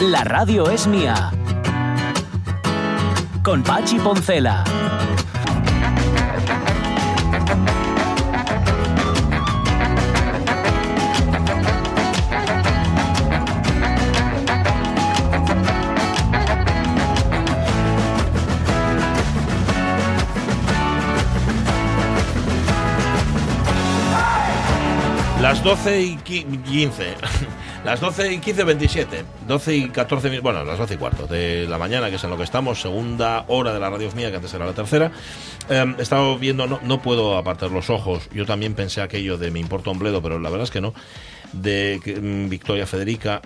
La radio es mía. Con Pachi Poncela. Las 12 y 15. Las 12 y 15, 27. 12 y 14, bueno, las 12 y cuarto de la mañana, que es en lo que estamos, segunda hora de la radio mía, que antes era la tercera. Eh, he estado viendo, no, no puedo apartar los ojos. Yo también pensé aquello de me importa un bledo, pero la verdad es que no. De mm, Victoria Federica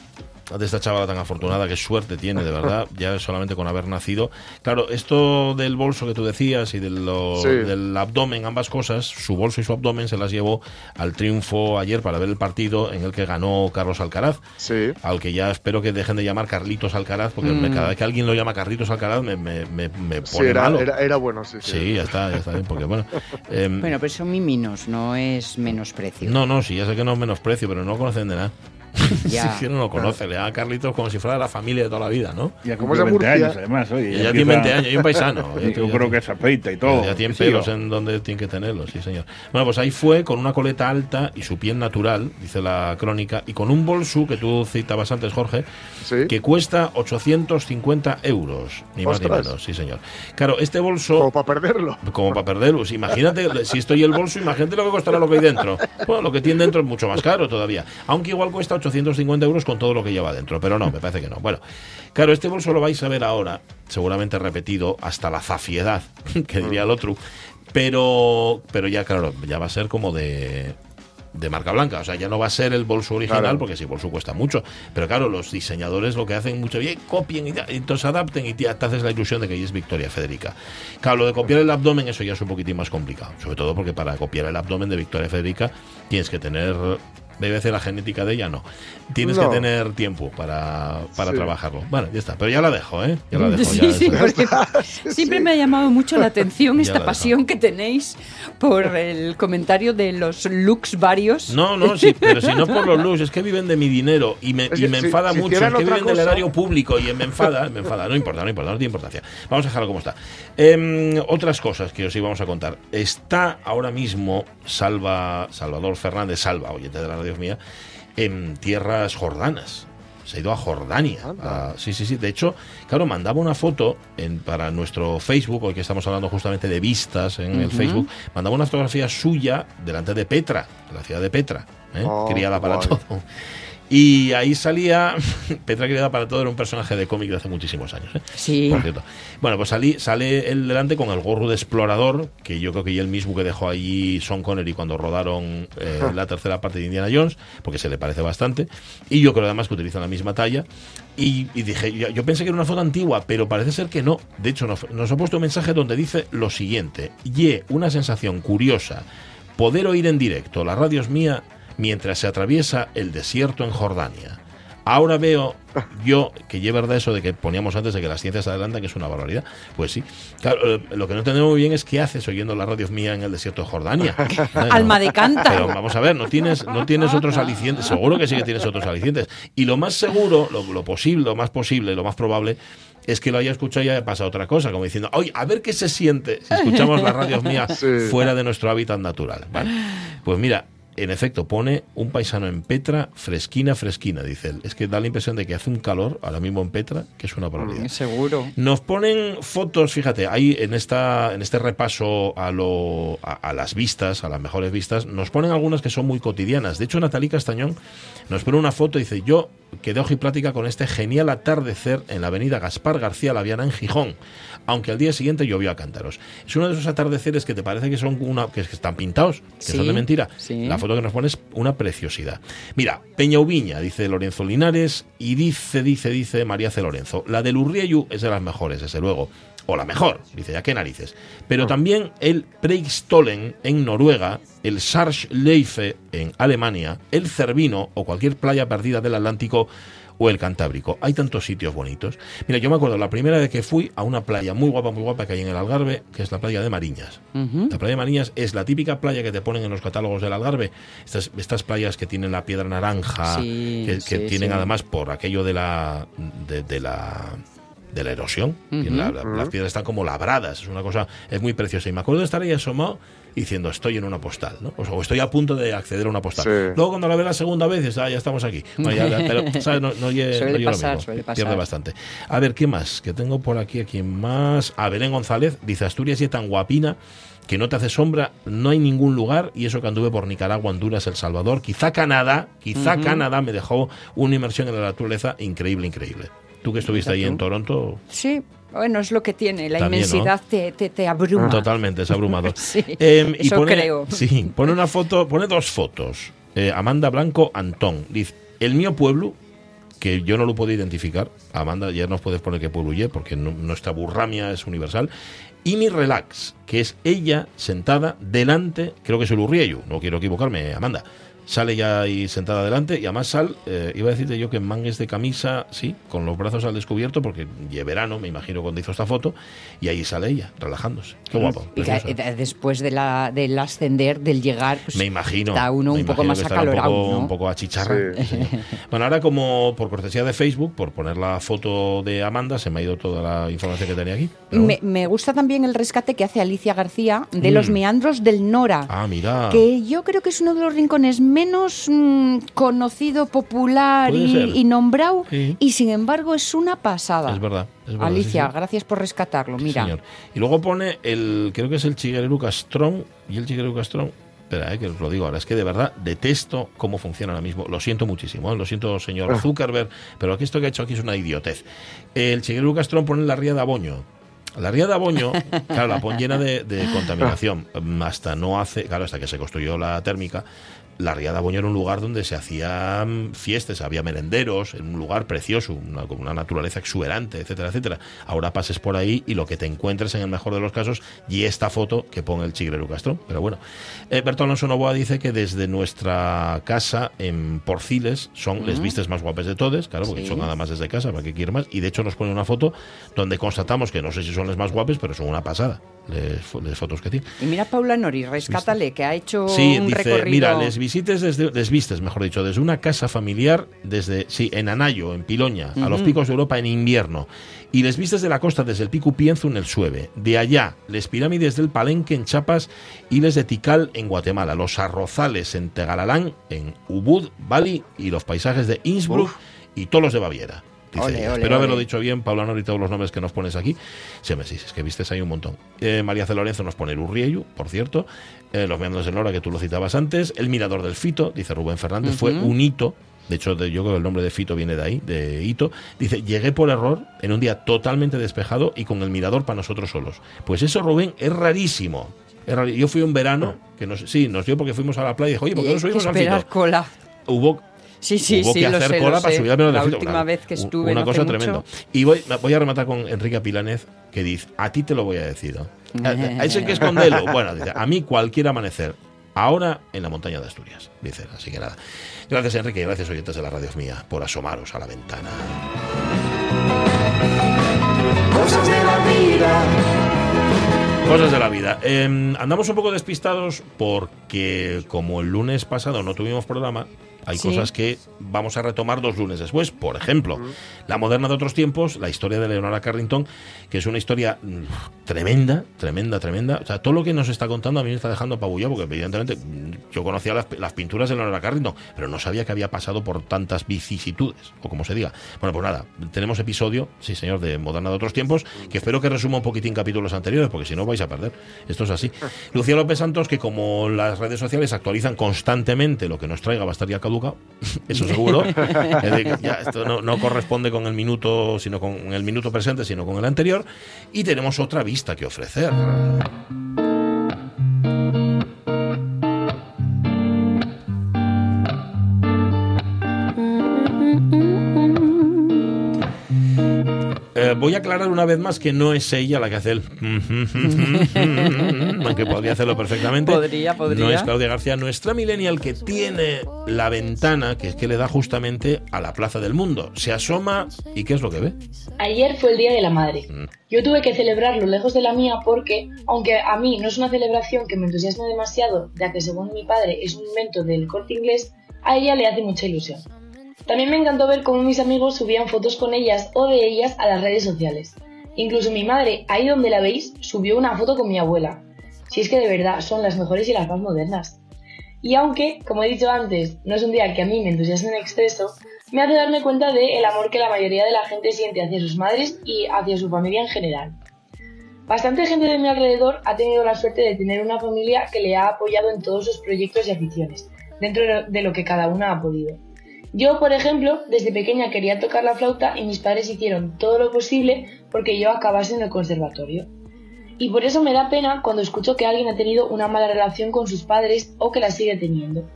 de esta chavala tan afortunada, qué suerte tiene, de verdad, ya solamente con haber nacido. Claro, esto del bolso que tú decías y del abdomen, ambas cosas, su bolso y su abdomen se las llevó al triunfo ayer para ver el partido en el que ganó Carlos Alcaraz, sí. al que ya espero que dejen de llamar Carlitos Alcaraz, porque Mm. cada vez que alguien lo llama Carlitos Alcaraz me, me, me, me Sí, pone era, malo. era, era bueno, sí, sí. Sí, ya está, ya está bien, porque bueno. em, Bueno, pero son miminos, no es menosprecio. no, no, sí, ya sé que no es menosprecio, pero no conocen de nada. Ya. Si no lo conoce, le da a Carlitos como si fuera la familia de toda la vida, ¿no? Ya cumple de 20 Murcia. años, además. Oye, Y ya tiene 20 años, y un paisano. Ya Yo creo que se afeita y todo. Ya tiene Sí, pelos o- en donde tiene que tenerlos, sí, señor. Bueno, pues ahí fue con una coleta alta y su piel natural, dice la crónica, y con un bolso que tú citabas antes, Jorge, Sí. que cuesta 850 euros, ni más ni menos, sí, señor. Claro, este bolso. Como para perderlo. Como para perderlo. Imagínate, si estoy el bolso, imagínate lo que costará lo que hay dentro. Bueno, lo que tiene dentro es mucho más caro todavía. Aunque igual cuesta 850 euros con todo lo que lleva dentro. Pero no, me parece que no. Bueno, claro, este bolso lo vais a ver ahora, seguramente repetido hasta la zafiedad, que diría el otro. Pero, pero ya, claro, ya va a ser como de, de marca blanca. O sea, ya no va a ser el bolso original, Claro. porque sí, el bolso cuesta mucho. Pero claro, los diseñadores lo que hacen mucho bien, copien y, entonces adapten y te, te haces la ilusión de que ahí es Victoria Federica. Claro, lo de copiar el abdomen, eso ya es un poquitín más complicado. Sobre todo porque para copiar el abdomen de Victoria Federica tienes que tener. Debe ser la genética de ella, no. Tienes No. que tener tiempo para, para Sí. trabajarlo. Bueno, ya está. Pero ya la dejo, ¿eh? Ya la dejo. Sí, ya, sí, siempre sí. me ha llamado mucho la atención Ya esta la pasión que tenéis por el comentario de los looks varios. No, no, sí, pero si no por los looks, es que viven de mi dinero y me, y me si- enfada si mucho, es que viven del erario público y me enfada, me enfada, no importa, no importa, no tiene importancia. Vamos a dejarlo como está. Em, otras cosas que os íbamos a contar. Está ahora mismo Salva, Salvador Fernández, Salva, oyente de la radio mía, en tierras jordanas. Se ha ido a Jordania. A- sí, sí, sí. De hecho, claro, mandaba una foto en, para nuestro Facebook, hoy que estamos hablando justamente de vistas en el. Facebook, mandaba una fotografía suya delante de Petra, de la ciudad de Petra, ¿eh? Oh, criada para guay. todo. Y ahí salía, Petra criada para todo era un personaje de cómic de hace muchísimos años. ¿eh? Sí. Por cierto. Bueno, pues salí, sale él delante con el gorro de explorador, que yo creo que ya el mismo que dejó allí Sean Connery cuando rodaron eh, la tercera parte de Indiana Jones, porque se le parece bastante. Y yo creo además que utilizan la misma talla. Y, y dije, yo, yo pensé que era una foto antigua, pero parece ser que no. De hecho, nos, nos ha puesto un mensaje donde dice lo siguiente: Ye, una sensación curiosa, poder oír en directo, la radio es mía, mientras se atraviesa el desierto en Jordania. Ahora veo yo que es verdad eso de que poníamos antes de que las ciencias adelantan, que es una barbaridad. Pues sí. Claro, eh, lo que no entendemos muy bien es qué haces oyendo la radio mía en el desierto de Jordania. Bueno, Alma de Pero cántaro. vamos a ver, no tienes, no tienes otros alicientes. Seguro que sí que tienes otros alicientes. Y lo más seguro, lo, lo posible, lo más posible, lo más probable, es que lo haya escuchado y haya pasado otra cosa, como diciendo, oye, a ver qué se siente si escuchamos las radios mías Sí. fuera de nuestro hábitat natural. Vale. Pues mira, en efecto, pone un paisano en Petra, fresquina, fresquina, dice él. Es que da la impresión de que hace un calor ahora mismo en Petra, que es una barbaridad. Seguro. Nos ponen fotos, fíjate, ahí en esta en este repaso a lo a, a las vistas, a las mejores vistas, nos ponen algunas que son muy cotidianas. De hecho, Natalí Castañón nos pone una foto y dice, "Yo quedé plática con este genial atardecer en la Avenida Gaspar García Laviana en Gijón, aunque al día siguiente llovió a cántaros." Es uno de esos atardeceres que te parece que son una que, que están pintados, que Sí, son de mentira. sí. La foto que nos pone es una preciosidad. Mira, Peña Ubiña, dice Lorenzo Linares, y dice, dice, dice María C. Lorenzo. La del Urrieyu es de las mejores, desde luego. o la mejor. Dice, ya qué narices. Pero también el Preikstolen en Noruega, el Sarsleife en Alemania, el Cervino o cualquier playa perdida del Atlántico o el Cantábrico. Hay tantos sitios bonitos. Mira, yo me acuerdo la primera vez que fui a una playa muy guapa, muy guapa que hay en el Algarve, que es la playa de Mariñas. La playa de Mariñas es la típica playa que te ponen en los catálogos del Algarve. Estas, estas playas que tienen la piedra naranja, Sí, que, que sí, tienen sí. además por aquello de la de, de la de la erosión. Tienen la- la- Las piedras están como labradas, es una cosa, es muy preciosa. Y me acuerdo de estar ahí asomado diciendo, estoy en una postal, ¿no? O, sea, o estoy a punto de acceder a una postal. Sí. Luego cuando la ve la segunda vez, dices, ah, ya estamos aquí. Bueno, ya- pero, ¿sabes? No, no oye- Suele no oye lo pasar, mismo. suele pasar. Pierde bastante. A ver, ¿qué más? Que tengo por aquí, aquí más. A Belén González, dice, Asturias y tan guapina que no te hace sombra, no hay ningún lugar, y eso que anduve por Nicaragua, Honduras, El Salvador, quizá Canadá, quizá Canadá me dejó una inmersión en la naturaleza increíble, increíble. Tú que estuviste ahí en Toronto, Sí, bueno, es lo que tiene. La También, inmensidad te, te, te abruma. Totalmente, es abrumador. Sí, Em, y pone, creo. Sí, pone una foto, pone dos fotos. Eh, Amanda Blanco Antón. Dice, el mío pueblo, que yo no lo puedo identificar. Amanda, ya nos puedes poner qué pueblo ye, porque no- nuestra burramia es universal. Y mi relax, que es ella sentada delante, creo que es el Urrieyu, no quiero equivocarme, Amanda. Sale ya ahí sentada delante y además sal, eh, iba a decirte yo que en mangues de camisa, sí, con los brazos al descubierto, porque ya verano, me imagino cuando hizo esta foto, y ahí sale ella, relajándose. Qué guapo. Y que, después de la, del ascender, del llegar, pues, Me imagino. está uno un poco más acalorado. Un poco, ¿no? un poco achicharra. Sí. Bueno, ahora como por cortesía de Facebook, por poner la foto de Amanda, se me ha ido toda la información que tenía aquí. Pero me, bueno. me gusta también el rescate que hace Alicia García de los Mm. meandros del Nora. Ah, mira. Que yo creo que es uno de los rincones menos mm, conocido, popular y, nombrado, Sí. y sin embargo es una pasada. Es verdad. es verdad, Alicia, sí, sí. gracias por rescatarlo. Sí, Mira, señor. Y luego pone el, creo que es el Chiguereru Castrón, y el Chiguereru Castrón, espera, eh, que os lo digo ahora, es que de verdad detesto cómo funciona ahora mismo. Lo siento muchísimo, eh, lo siento, señor Zuckerberg, pero aquí esto que ha hecho aquí es una idiotez. El Chiguereru Castrón pone la ría de Aboño. La ría de Aboño, claro, la pone llena de, de contaminación. Mm, Hasta no hace, claro, hasta que se construyó la térmica, la ría de Aboño era un lugar donde se hacían fiestas, había merenderos, en un lugar precioso, una, con una naturaleza exuberante, etcétera, etcétera. Ahora pases por ahí y lo que te encuentres en el mejor de los casos y esta foto que pone el Chigreru Castrón. Pero bueno, eh, Berto Alonso Novoa dice que desde nuestra casa en Porciles son les vistes más guapes de todos, claro, porque Sí. son nada más desde casa, para que quiere más. Y de hecho nos pone una foto donde constatamos que no sé si son les más guapes, pero son una pasada, les fotos que tienen. y mira Paula Nori, rescátale, que ha hecho Sí, un dice, recorrido. mira, les visites desde, les vistes, mejor dicho, desde una casa familiar, desde, sí, en Anayo, en Piloña, a los picos de Europa en invierno, y les vistes de la costa desde el Pico Pienzo en el Sueve, de allá, les pirámides del Palenque en Chiapas y les de Tikal en Guatemala, los arrozales en Tegalalán, en Ubud, Bali y los paisajes de Innsbruck y todos los de Baviera. Dice Ole, ella. ole, Espero haberlo dicho bien, Paula Nori, todos los nombres que nos pones aquí. Sí, me sí, es que vistes ahí un montón. Eh, María C. Lorenzo nos pone el Urrieyu, por cierto. Eh, los meandros del Nora, que tú lo citabas antes. El Mirador del Fito, dice Rubén Fernández, fue un hito. De hecho, de- yo creo que el nombre de Fito viene de ahí, de hito. Dice, llegué por error en un día totalmente despejado y con el mirador para nosotros solos. Pues eso, Rubén, es rarísimo. Es Yo fui un verano, que nos, sí, nos dio porque fuimos a la playa y dijo, oye, ¿por Y qué no subimos al Fito? cola. Hubo Sí, sí, Hubo sí, que lo hacer sé, cola lo para sé. subir al Mirador La última claro. vez que estuve Una no cosa tremenda. Y voy, voy a rematar con Enrique Pilanez, que dice, a ti te lo voy a decir. ¿no? A, a ese que esconderlo. Bueno, dice, a mí cualquier amanecer. Ahora en la montaña de Asturias, dice. Así que nada. Gracias, Enrique, y gracias, oyentes de la radio mía, por asomaros a la ventana. Cosas de la vida. Cosas de la vida. Eh, andamos un poco despistados porque como el lunes pasado no tuvimos programa, hay Sí. cosas que vamos a retomar dos lunes después. Por ejemplo, La moderna de otros tiempos, la historia de Leonora Carrington, que es una historia mm, tremenda, tremenda, tremenda. O sea, todo lo que nos está contando a mí me está dejando apabullado porque evidentemente mm, yo conocía las, las pinturas de Leonora Carrington, pero no sabía que había pasado por tantas vicisitudes, o como se diga. Bueno, pues nada, tenemos episodio, sí señor, de Moderna de otros tiempos, que espero que resuma un poquitín capítulos anteriores, porque si no vais a perder. Esto es así. Lucía López Santos, que como las redes sociales actualizan constantemente lo que nos traiga, va a estar ya eso seguro. Esto no, no corresponde con el minuto, sino con el minuto presente, sino con el anterior. Y tenemos otra vista que ofrecer. Eh, voy a aclarar una vez más que no es ella la que hace el... aunque podría hacerlo perfectamente. Podría, podría. No es Claudia García, nuestra millennial que tiene la ventana que es que le da justamente a la Plaza del Mundo. Se asoma y ¿qué es lo que ve? Ayer fue el Día de la Madre. Yo tuve que celebrarlo lejos de la mía porque, aunque a mí no es una celebración que me entusiasme demasiado, ya que según mi padre es un invento del corte inglés, a ella le hace mucha ilusión. También me encantó ver cómo mis amigos subían fotos con ellas o de ellas a las redes sociales. Incluso mi madre, ahí donde la veis, subió una foto con mi abuela. Si es que de verdad son las mejores y las más modernas. Y aunque, como he dicho antes, no es un día que a mí me entusiasme en exceso, me hace darme cuenta del el amor que la mayoría de la gente siente hacia sus madres y hacia su familia en general. Bastante gente de mi alrededor ha tenido la suerte de tener una familia que le ha apoyado en todos sus proyectos y aficiones, dentro de lo que cada una ha podido. Yo, por ejemplo, desde pequeña quería tocar la flauta y mis padres hicieron todo lo posible porque yo acabase en el conservatorio. Y por eso me da pena cuando escucho que alguien ha tenido una mala relación con sus padres o que la sigue teniendo.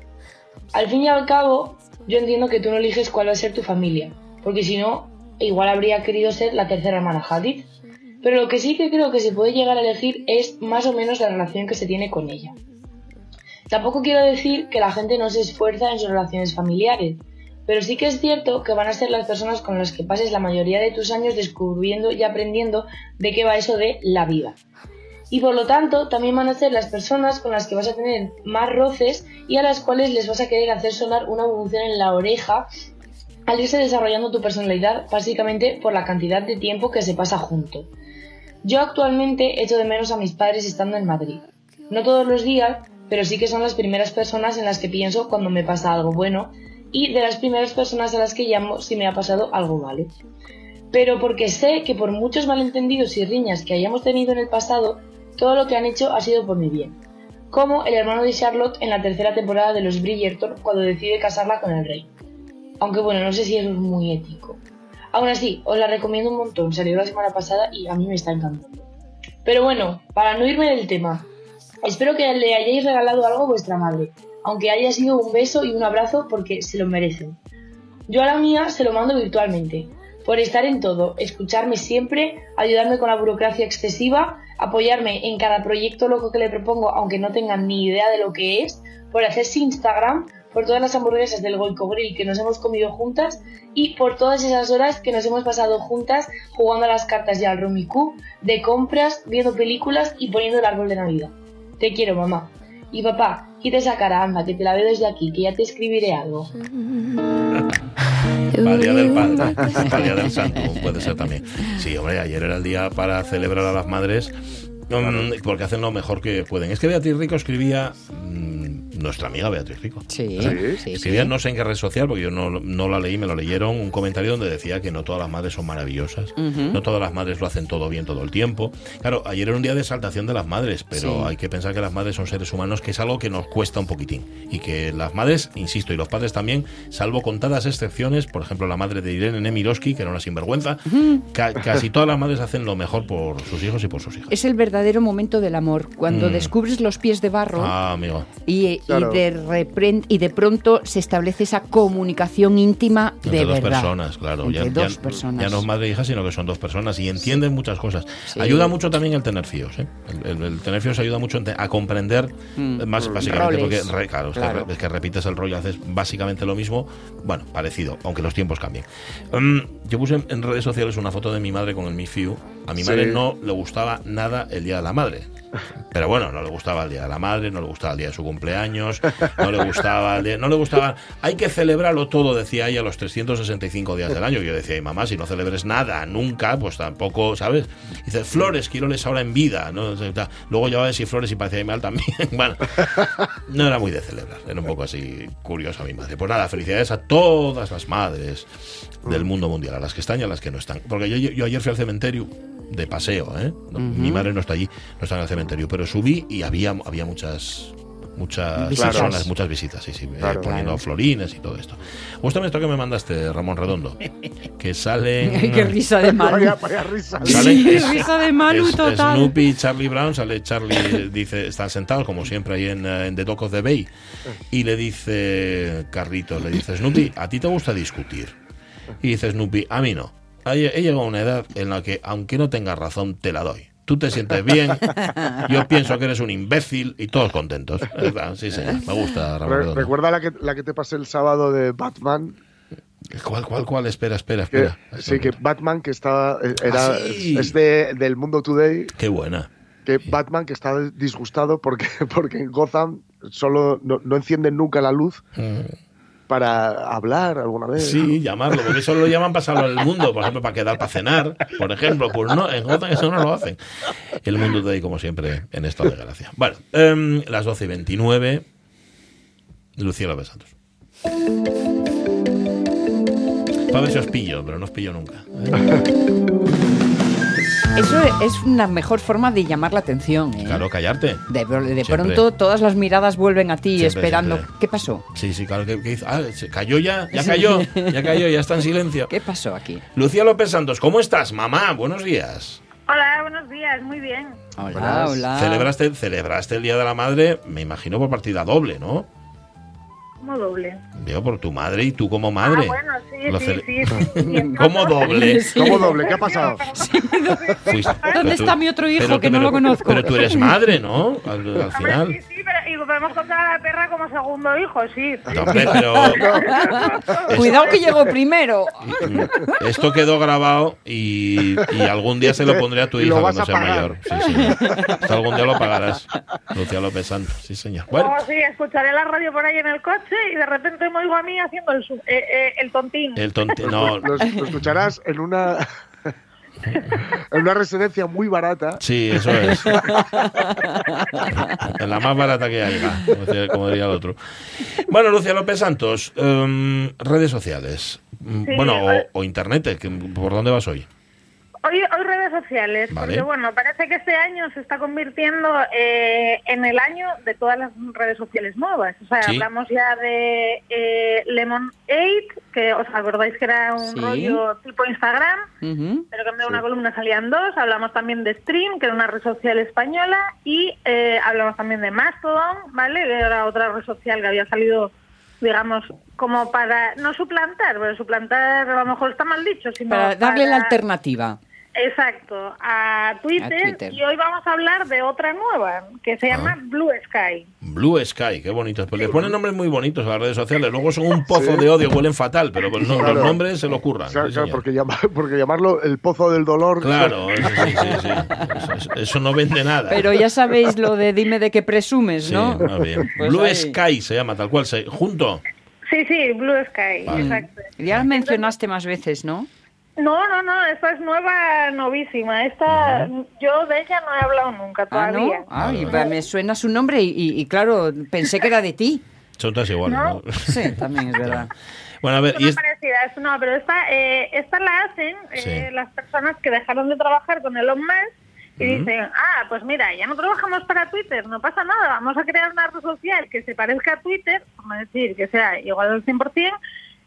Al fin y al cabo, yo entiendo que tú no eliges cuál va a ser tu familia, porque si no, igual habría querido ser la tercera hermana Hadid. Pero lo que sí que creo que se puede llegar a elegir es más o menos la relación que se tiene con ella. Tampoco quiero decir que la gente no se esfuerza en sus relaciones familiares, pero sí que es cierto que van a ser las personas con las que pases la mayoría de tus años descubriendo y aprendiendo de qué va eso de la vida. Y por lo tanto, también van a ser las personas con las que vas a tener más roces y a las cuales les vas a querer hacer sonar una evolución en la oreja al irse desarrollando tu personalidad básicamente por la cantidad de tiempo que se pasa junto. Yo actualmente echo de menos a mis padres estando en Madrid. No todos los días, pero sí que son las primeras personas en las que pienso cuando me pasa algo bueno y de las primeras personas a las que llamo si me ha pasado algo malo. Pero porque sé que por muchos malentendidos y riñas que hayamos tenido en el pasado, todo lo que han hecho ha sido por mi bien. Como el hermano de Charlotte en la tercera temporada de los Bridgerton cuando decide casarla con el rey. Aunque bueno, no sé si eso es muy ético. Aún así, os la recomiendo un montón, salió la semana pasada y a mí me está encantando. Pero bueno, para no irme del tema, espero que le hayáis regalado algo a vuestra madre, aunque haya sido un beso y un abrazo porque se lo merecen. Yo a la mía se lo mando virtualmente, por estar en todo, escucharme siempre, ayudarme con la burocracia excesiva, apoyarme en cada proyecto loco que le propongo aunque no tengan ni idea de lo que es, por hacerse Instagram, por todas las hamburguesas del Goico Grill que nos hemos comido juntas y por todas esas horas que nos hemos pasado juntas jugando a las cartas y al Rumiku, de compras, viendo películas y poniendo el árbol de Navidad. Te quiero, mamá. Y papá, quita esa cara, anda, que te la veo desde aquí, que ya te escribiré algo. Para el día del padre, día del santo, puede ser también. Sí, hombre, ayer era el día para celebrar a las madres, mm, porque hacen lo mejor que pueden. Es que Beatriz Rico escribía, mm, nuestra amiga Beatriz Rico, Sí, Sí. sí, sí. escribía, no sé en qué red social, porque yo no, no la leí, me lo leyeron, un comentario donde decía que no todas las madres son maravillosas, no todas las madres lo hacen todo bien todo el tiempo. Claro, ayer era un día de exaltación de las madres, pero Sí. hay que pensar que las madres son seres humanos, que es algo que nos cuesta un poquitín. Y que las madres, insisto, y los padres también, salvo contadas excepciones, por ejemplo, la madre de Irene Nemirovsky, que era una sinvergüenza, ca- casi todas las madres hacen lo mejor por sus hijos y por sus hijas. Es el verdadero momento del amor, cuando Mm. descubres los pies de barro Ah, amigo. y, y Claro. de repren- y de pronto se establece esa comunicación íntima Entre de dos verdad. personas, claro. Entre ya, dos ya- personas. ya no es madre e hija, sino que son dos personas y entienden muchas cosas. Sí. Ayuda mucho también el tener fíos. ¿eh? El, el- el tener fíos ayuda mucho a comprender Mm. más básicamente Roles. porque re- claro, es que Claro. es que repites el rollo, haces básicamente lo mismo, bueno, parecido, aunque los tiempos cambien. Mm, yo puse en, en redes sociales una foto de mi madre con el Mi Fiu. A mi Sí. madre no le gustaba nada el Día de la Madre. Pero bueno, no le gustaba el Día de la Madre, no le gustaba el día de su cumpleaños, no le gustaba el día- no le gustaba. Hay que celebrarlo todo, decía ella, los 365 días del año. Yo decía, "Y mamá, si no celebres nada, nunca, pues tampoco, ¿sabes? Dice, Flores, quiero les ahora en vida. ¿no? Luego ya va a decir Flores y parecía mal también. bueno, no era muy de celebrar, era un poco así curiosa mi madre. Pues nada, felicidades a todas las madres del mundo mundial, a las que están y a las que no están. Porque yo, yo ayer fui al cementerio de paseo, ¿eh? No, Mi madre no está allí, no está en el cementerio, pero subí y había, había muchas muchas Visitas. personas, muchas visitas, sí, sí, eh, poniendo Claro. florines y todo esto. Gústame esto que me mandaste, Ramón Redondo, que sale... Ay, qué risa de Manu. Vaya, vaya risa. Sale- Sí, es- risa de Manu es- total. Snoopy y Charlie Brown, sale Charlie, dice, están sentados como siempre ahí en, eh, en The Dock of the Bay, y le dice Carlitos, le dice, Snoopy, ¿a ti te gusta discutir? Y dice Snoopy, a mí no. He llegado a una edad en la que, aunque no tengas razón, te la doy. Tú te sientes bien, yo pienso que eres un imbécil y todos contentos. ¿Verdad? Sí, señor. Me gusta, Ramón Re- Redondo. recuerda la que, la que te pasé el sábado de Batman. ¿Cuál, cuál, cuál? Espera, espera, Que, espera. sí, que Batman que está eh, era Ah, sí. es de, del Mundo Today. Qué buena. Que Batman que está disgustado porque porque en Gotham solo no, no encienden nunca la luz para hablar alguna vez. Sí, llamarlo, porque eso lo llaman pasarlo al mundo, por ejemplo, para quedar para cenar, por ejemplo. Pues no, en Gotham eso no lo hacen. El mundo de ahí, como siempre, en esta desgracia. Bueno, em, las 12 y 29, Lucía López Santos. Para ver si os pillo, pero no os pillo nunca. Eso es una mejor forma de llamar la atención. ¿eh? Claro, callarte. De, pronto todas las miradas vuelven a ti Siempre, esperando. siempre. ¿Qué pasó? Sí, sí, claro que, que hizo. Ah, se cayó ya, ya cayó, ya cayó, ya está en silencio. ¿Qué pasó aquí? Lucía López Santos, ¿cómo estás, mamá? Buenos días. Hola, buenos días, muy bien. Hola, hola. Celebraste, celebraste el Día de la Madre, me imagino por partida doble, ¿no? Como doble. Digo, por tu madre y tú como madre. Ah, bueno, sí, sí, sí, sí, sí. ¿Cómo doble? Sí. ¿Cómo doble? ¿Qué ha pasado? ¿Dónde está mi otro hijo pero- que no lo conozco? Pero tú eres madre, ¿no? Al, final. sí, sí, podemos contar a la perra como segundo hijo, sí. No, hombre, pero Cuidado que llegó primero. esto quedó grabado y, y algún día se lo pondré a tu hija cuando sea mayor. Sí, señor. Esto algún día lo pagarás, Lucía López Santos. Sí, señor. Bueno, sí, escucharé la radio por ahí en el coche y de repente me oigo a mí haciendo el, eh, eh, el tontín. el tonti... No, Lo, lo escucharás en una en una residencia muy barata. Sí, eso es. en la más barata que haya, como diría el otro. Bueno, Lucía López Santos, em, redes sociales. Sí, bueno, o, internet, ¿por dónde vas hoy? Hoy, hoy redes sociales, Vale. porque bueno, parece que este año se está convirtiendo eh, en el año de todas las redes sociales nuevas. O sea, Sí. hablamos ya de eh, Lemon 8, que os acordáis que era un Sí. rollo tipo Instagram, pero que en vez de una columna salían dos. Hablamos también de Stream, que era una red social española, y eh, hablamos también de Mastodon, ¿vale? Que era otra red social que había salido, digamos, como para no suplantar, pero suplantar a lo mejor está mal dicho, sino Para darle la alternativa. Exacto, a Twitter, A Twitter. y hoy vamos a hablar de otra nueva que se llama Ah. Blue Sky. Blue Sky, qué bonitos. Pues les ponen nombres muy bonitos a las redes sociales. Luego son un pozo de odio, huelen fatal, pero pues no, Claro. los nombres se lo sí, claro, señor. porque, llama- porque llamarlo el pozo del dolor. Claro, eso, sí, sí, sí. Eso, eso- no vende nada. Pero ya sabéis lo de dime de qué presumes, Sí, ¿no? bien. Pues Blue ahí. Sky se llama tal cual, se- junto. Sí, sí, Blue Sky, Vale. exacto. Ya mencionaste más veces, ¿no? No, no, no, esta es nueva, novísima. Esta, yo de ella no he hablado nunca Ah, ¿no? todavía. Ay, va, me suena su nombre y, y- y claro, pensé que era de ti. Son todas iguales, No. ¿no? Sí, también es verdad. Bueno, a ver, y es- parecidas, no, pero esta, eh, esta la hacen eh, Sí. las personas que dejaron de trabajar con Elon Musk y dicen, ah, pues mira, ya no trabajamos para Twitter, no pasa nada, vamos a crear una red social que se parezca a Twitter, vamos a decir que sea igual al 100%,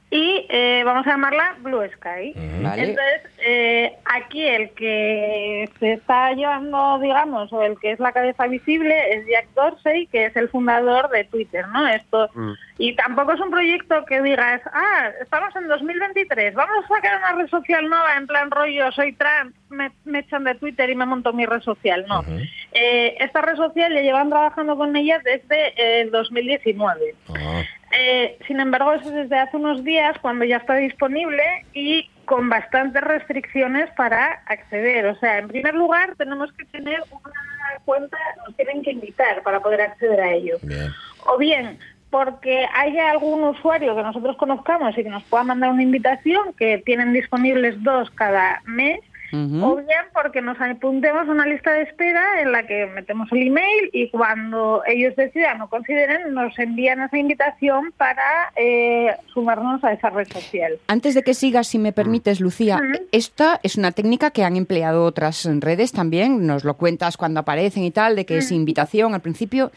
y eh, vamos a llamarla Blue Sky. Vale. Entonces, eh, aquí el que se está llevando, digamos, o el que es la cabeza visible es Jack Dorsey, que es el fundador de Twitter, ¿no? Esto Mm. y tampoco es un proyecto que digas, ah, estamos en 2023, vamos a sacar una red social nueva en plan rollo, soy trans, me, me echan de Twitter y me monto mi red social. No. Eh, esta red social ya llevan trabajando con ella desde eh, el 2019. Ah, Eh, sin embargo, eso es desde hace unos días cuando ya está disponible y con bastantes restricciones para acceder. O sea, en primer lugar, tenemos que tener una cuenta, nos tienen que invitar para poder acceder a ello bien. o bien porque haya algún usuario que nosotros conozcamos y que nos pueda mandar una invitación, que tienen disponibles dos cada mes, O bien porque nos apuntemos a una lista de espera en la que metemos el email y cuando ellos decidan o consideren, nos envían esa invitación para eh, sumarnos a esa red social. Antes de que sigas, si me permites, Lucía, esta es una técnica que han empleado otras redes también, nos lo cuentas cuando aparecen y tal, de que es invitación al principio.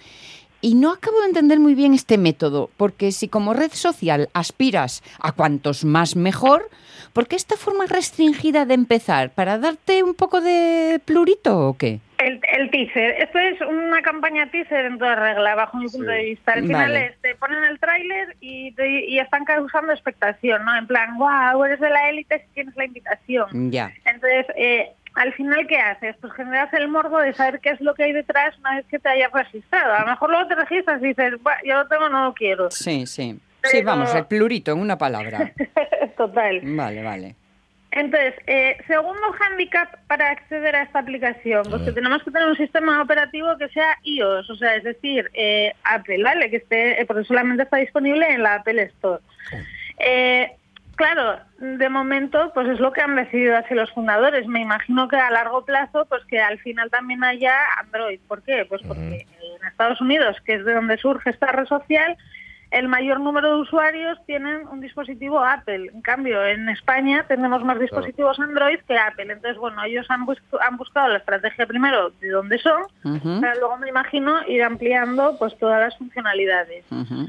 y no acabo de entender muy bien este método, porque si como red social aspiras a cuantos más mejor, ¿por qué esta forma restringida de empezar? ¿Para darte un poco de plurito o qué? El, el teaser. Esto es una campaña teaser en toda regla, bajo mi punto Sí. de vista. Al final Vale. es, te ponen el tráiler y, te- y están causando expectación, ¿no? En plan, wow, eres de la élite si tienes la invitación. Ya. Entonces, eh, al final, ¿qué haces? Pues generas el morbo de saber qué es lo que hay detrás una vez que te hayas registrado. A lo mejor luego te registras y dices, "Buah, yo lo tengo, no lo quiero. Sí, sí. Sí, Pero- vamos, el plurito en una palabra. Total. Vale, vale. Entonces, eh, segundo hándicap para acceder a esta aplicación, pues que tenemos que tener un sistema operativo que sea iOS, o sea, es decir, eh, Apple, ¿vale? Que esté, eh, porque solamente está disponible en la Apple Store. Eh, claro, de momento, pues es lo que han decidido así los fundadores. Me imagino que a largo plazo, pues que al final también haya Android. ¿Por qué? Pues porque en Estados Unidos, que es de donde surge esta red social, el mayor número de usuarios tienen un dispositivo Apple. En cambio, en España tenemos más dispositivos Android que Apple. Entonces, bueno, ellos han, bus- han buscado la estrategia primero de dónde son, Ujú, pero luego me imagino ir ampliando pues todas las funcionalidades. ujú.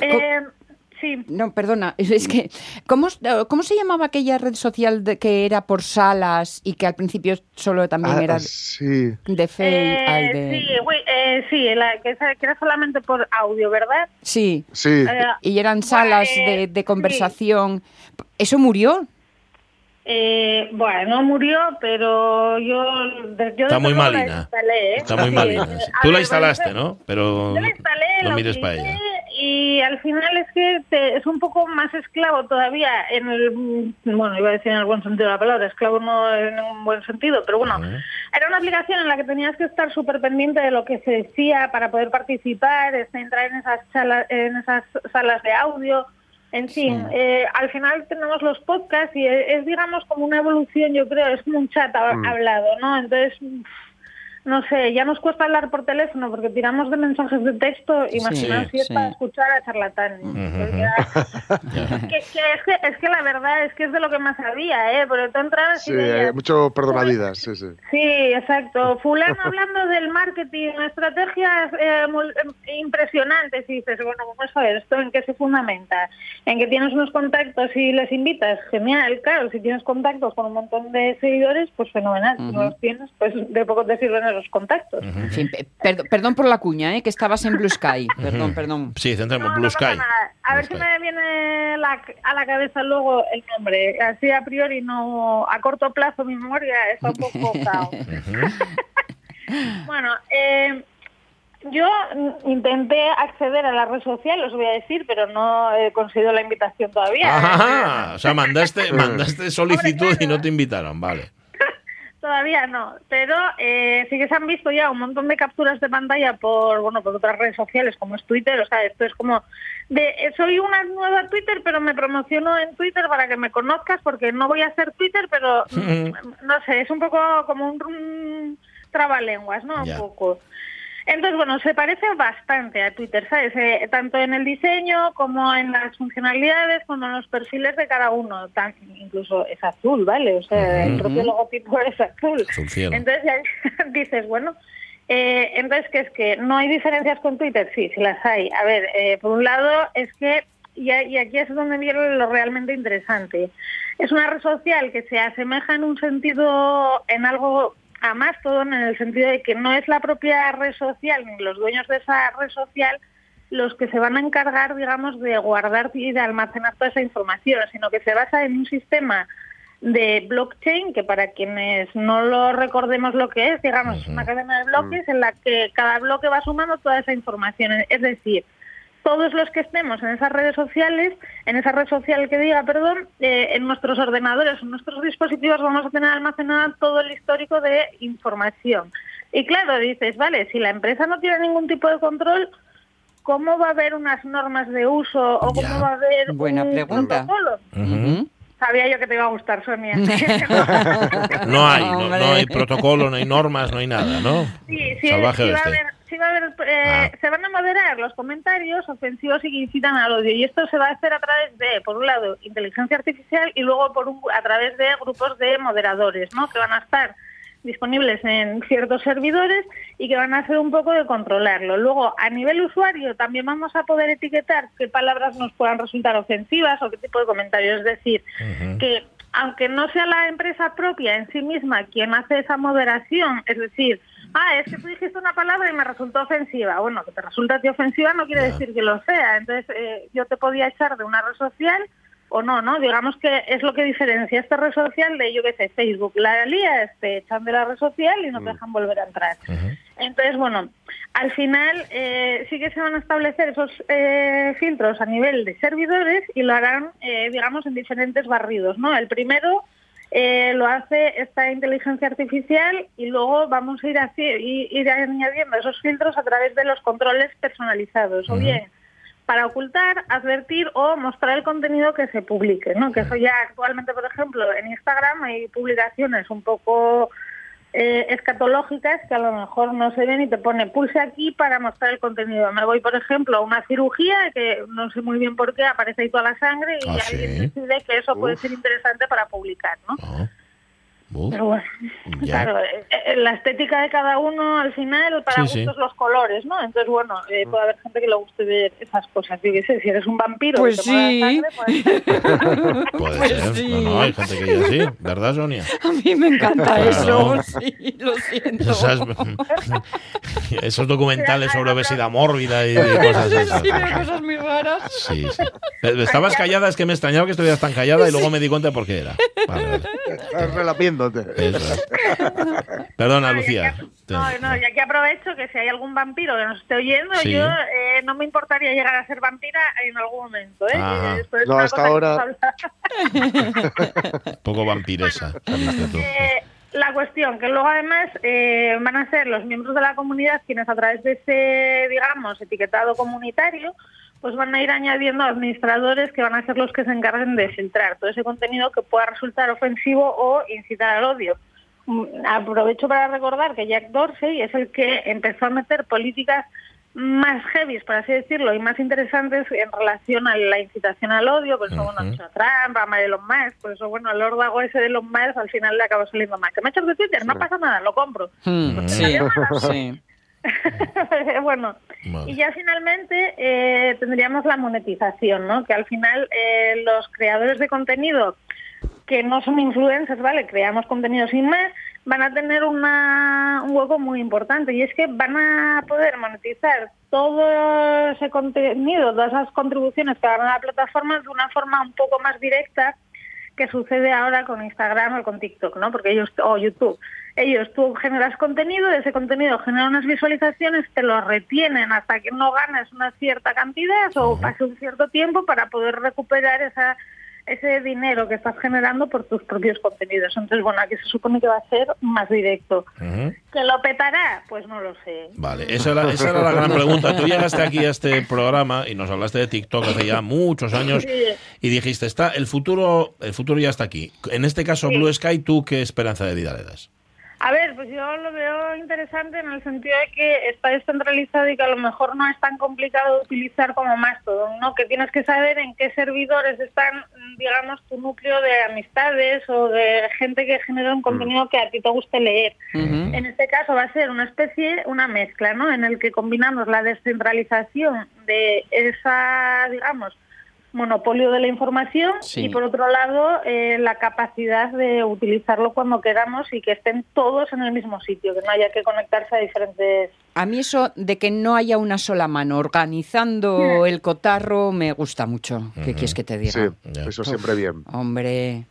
Eh, sí, No, perdona, es que, ¿cómo, ¿cómo se llamaba aquella red social de, que era por salas y que al principio solo también Ah, era sí. de Face? Eh, de- sí, güey, eh, sí, la, que, era solamente por audio, ¿verdad? Sí, Sí. Eh, y eran salas eh, de, de sí. conversación. ¿Eso murió? Eh, bueno, murió, pero yo... Está muy malina. instalé, ¿eh? Está muy Sí, malina. eh, Tú la instalaste, ¿no? Pero Yo la instalé, no la mires para ella. Y al final es que te- es un poco más esclavo todavía en el, mm, bueno, iba a decir en el buen sentido de la palabra, esclavo no en un buen sentido, pero bueno, era una aplicación en la que tenías que estar súper pendiente de lo que se decía para poder participar, este, entrar en esas, salas, en esas salas de audio. En fin, eh, al final tenemos los podcasts y es, es, digamos, como una evolución, yo creo, es como un chat ha- Mm. hablado, ¿no? Entonces, no sé, ya nos cuesta hablar por teléfono porque tiramos de mensajes de texto, imaginaos si es sí. para escuchar a charlatanes. Pues ya- que, que es, que, es que la verdad es que es de lo que más había, ¿eh? Porque tú entras Sí, y veías, mucho perdonavidas, sí, sí. Sí, exacto. Fulano hablando del marketing, estrategias eh, mul- eh, impresionantes. Y dices, bueno, vamos a ver, ¿esto en qué se fundamenta? En que tienes unos contactos y les invitas. Genial, claro. Si tienes contactos con un montón de seguidores, pues fenomenal. Si no los tienes, pues de poco te sirven esos contactos. Perdón por la cuña, ¿eh? que estabas en Blue Sky. Perdón, perdón. Sí, centremos. No, Blue no Sky. A ver Me viene la- a la cabeza luego el nombre. Así a priori no, a corto plazo mi memoria está un poco caos. bueno, eh, yo intenté acceder a la red social, os voy a decir, pero no he conseguido la invitación todavía. Ajá, o sea, mandaste, mandaste solicitud Hombre, y no te invitaron, vale. Todavía no, pero eh, sí que se han visto ya un montón de capturas de pantalla por bueno por otras redes sociales como es Twitter, o sea, esto es como de eh, soy una nueva Twitter, pero me promociono en Twitter para que me conozcas porque no voy a hacer Twitter, pero mm, no sé, es un poco como un, un trabalenguas, ¿no? Un poco. Entonces, bueno, se parece bastante a Twitter, ¿sabes? Eh, tanto en el diseño como en las funcionalidades, como en los perfiles de cada uno. Tan- incluso es azul, ¿vale? O sea, el propio logotipo es azul. Entonces ya dices, bueno, eh, entonces, ¿qué es que no hay diferencias con Twitter? Sí, sí las hay. A ver, eh, por un lado es que, y, y aquí es donde viene lo realmente interesante, es una red social que se asemeja en un sentido, en algo a Mastodon, en el sentido de que no es la propia red social ni los dueños de esa red social los que se van a encargar, digamos, de guardar y de almacenar toda esa información, sino que se basa en un sistema de blockchain, que para quienes no lo recordemos lo que es, digamos, es una cadena de bloques en la que cada bloque va sumando toda esa información. Es decir, todos los que estemos en esas redes sociales, en esa red social que diga, perdón, eh, en nuestros ordenadores, en nuestros dispositivos vamos a tener almacenado todo el histórico de información. Y claro, dices, vale, si la empresa no tiene ningún tipo de control, ¿cómo va a haber unas normas de uso o cómo Ya. va a haber Buena un pregunta. protocolo? Sabía yo que te iba a gustar, Sonia. No hay, no, no hay protocolo, no hay normas, no hay nada, ¿no? Sí, sí, Salvaje sí va a haber, sí va a eh, Ah. se van a moderar los comentarios ofensivos y que incitan al odio. Y esto se va a hacer a través de, por un lado, inteligencia artificial y luego por un, a través de grupos de moderadores, ¿no? Que van a estar disponibles en ciertos servidores y que van a hacer un poco de controlarlo. Luego, a nivel usuario, también vamos a poder etiquetar qué palabras nos puedan resultar ofensivas o qué tipo de comentarios. Es decir, que aunque no sea la empresa propia en sí misma quien hace esa moderación, es decir, ah, es que tú dijiste una palabra y me resultó ofensiva. Bueno, que te resulta ofensiva no quiere decir que lo sea. Entonces, eh, yo te podía echar de una red social o no, ¿no? Digamos que es lo que diferencia esta red social de, yo qué sé, Facebook. La lía te echan de la red social y no te dejan volver a entrar. Entonces, bueno, al final eh, sí que se van a establecer esos eh, filtros a nivel de servidores y lo harán, eh, digamos, en diferentes barridos, ¿no? El primero eh, lo hace esta inteligencia artificial y luego vamos a ir, así, y- ir añadiendo esos filtros a través de los controles personalizados, o bien para ocultar, advertir o mostrar el contenido que se publique, ¿no? Que eso ya actualmente, por ejemplo, en Instagram hay publicaciones un poco eh, escatológicas que a lo mejor no se ven y te pone pulse aquí para mostrar el contenido. Me voy, por ejemplo, a una cirugía que no sé muy bien por qué aparece ahí toda la sangre y Ah, alguien ¿sí? decide que eso puede ser interesante para publicar, ¿no? Ah. Pero bueno, ya. claro, eh, eh, la estética de cada uno al final, para Sí, sí. gustos los colores, ¿no? Entonces, bueno, eh, puede haber gente que le guste ver esas cosas. Yo qué sé, si eres un vampiro Pues te sí. sangre, pues... Puede Pues ser. sí. No, no, hay gente que ya sí, ¿verdad, Sonia? A mí me encanta Claro. eso, sí, lo siento. Esas- esos documentales sobre obesidad mórbida y, y cosas Sí, esas. sí, cosas muy raras. Sí, sí. Estabas callada, es que me extrañaba que estuvieras tan callada y luego me di cuenta por qué era. Vale, vale. Estás es. Perdona, No, Lucía. que- No, no, ya que aprovecho que si hay algún vampiro que nos esté oyendo, Sí. yo eh, no me importaría llegar a ser vampira en algún momento. ¿eh? Es No, hasta ahora-. Poco vampiresa. tú. Eh, la cuestión, que luego además eh, van a ser los miembros de la comunidad quienes a través de ese, digamos, etiquetado comunitario, pues van a ir añadiendo administradores que van a ser los que se encarguen de filtrar todo ese contenido que pueda resultar ofensivo o incitar al odio. Mm, Aprovecho para recordar que Jack Dorsey es el que empezó a meter políticas más heavy, por así decirlo, y más interesantes en relación a la incitación al odio, por eso, bueno, ha Ujú. hecho a Trump, a Elon Musk, por eso, bueno, el órdago ese de Elon Musk al final le acabó saliendo mal. Que me ha hecho de Twitter, no pasa nada, lo compro. Mm, sí, sí. bueno, y ya finalmente eh, tendríamos la monetización, ¿no? Que al final eh, los creadores de contenido que no son influencers, ¿vale? Creamos contenido sin más, van a tener una, un hueco muy importante y es que van a poder monetizar todo ese contenido, todas esas contribuciones que van a la plataforma de una forma un poco más directa que sucede ahora con Instagram o con TikTok, ¿no? Porque ellos, o YouTube, ellos tú generas contenido, de ese contenido genera unas visualizaciones, te lo retienen hasta que no ganes una cierta cantidad o pase un cierto tiempo para poder recuperar esa ese dinero que estás generando por tus propios contenidos. Entonces, bueno, aquí se supone que va a ser más directo. ¿Que lo petará? Pues no lo sé. Vale, esa era, esa era la gran pregunta. Tú llegaste aquí a este programa y nos hablaste de TikTok hace ya muchos años Sí. y dijiste, está el futuro, el futuro ya está aquí. En este caso, Sí. Blue Sky, ¿tú qué esperanza de vida le das? A ver, pues yo lo veo interesante en el sentido de que está descentralizado y que a lo mejor no es tan complicado de utilizar como Mastodon, ¿no? Que tienes que saber en qué servidores están, mm, digamos, tu núcleo de amistades o de gente que genera un contenido que a ti te guste leer. En este caso va a ser una especie, una mezcla, ¿no? En el que combinamos la descentralización de esa, digamos, monopolio de la información Sí. y por otro lado eh, la capacidad de utilizarlo cuando queramos y que estén todos en el mismo sitio, que no haya que conectarse a diferentes... A mí eso de que no haya una sola mano organizando el cotarro me gusta mucho. ¿Qué quieres que te diga? Sí, eso siempre bien. Hombre,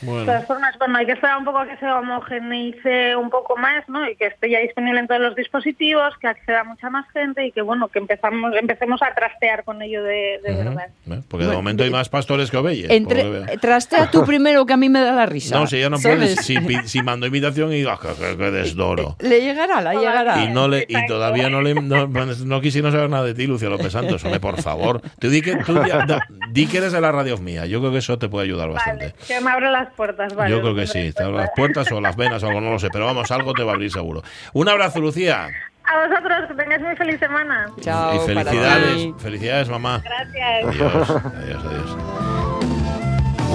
De Bueno, todas formas, bueno, hay que esperar un poco a que se homogeneice un poco más, ¿no? Y que esté ya disponible en todos los dispositivos, que acceda mucha más gente y que, bueno, que empezamos, empecemos a trastear con ello de, de verdad. ¿eh? porque de momento hay más pastores que oveyes. entre, trastea tú primero que a mí me da la risa. No, si ya no ¿sabes? puedes, si, si mando invitación y digo, "Ah, qué, qué desdoro. Le llegará, le llegará. Y no le y. todavía no le no, no quisieron saber nada de ti, Lucio López Santos. Hombre, por favor. Tú di que, tú ya- da- di que eres de la radio mía. Yo creo que eso te puede ayudar bastante. Vale, que me abre las puertas, vale. Yo creo que sí. Te abro cuenta. las puertas o las venas o algo, no lo sé. Pero vamos, algo te va a abrir seguro. Un abrazo, Lucía. A vosotros, que tengáis muy feliz semana. Chao, y felicidades. Felicidades, mamá. Gracias. Adiós, adiós, adiós.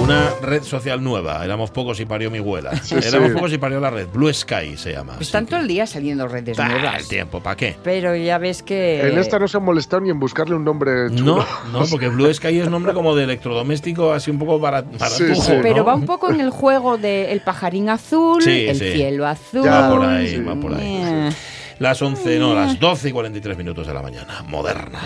Una red social nueva. Éramos pocos y parió mi abuela. Sí, Éramos sí. pocos y parió la red. Blue Sky se llama. Están Así todo el día saliendo redes Ah, nuevas. el tiempo, ¿para qué? Pero ya ves que... En esta no se han molestado ni en buscarle un nombre chulo. No, no, porque Blue Sky es nombre como de electrodoméstico, así un poco barat, baratujo, sí. ¿no? Pero va un poco en el juego de el pajarín azul, Sí, el sí. cielo azul. Ya, Va por ahí, va por ahí. Las 11, no, las 12 y 43 minutos de la mañana. Moderna.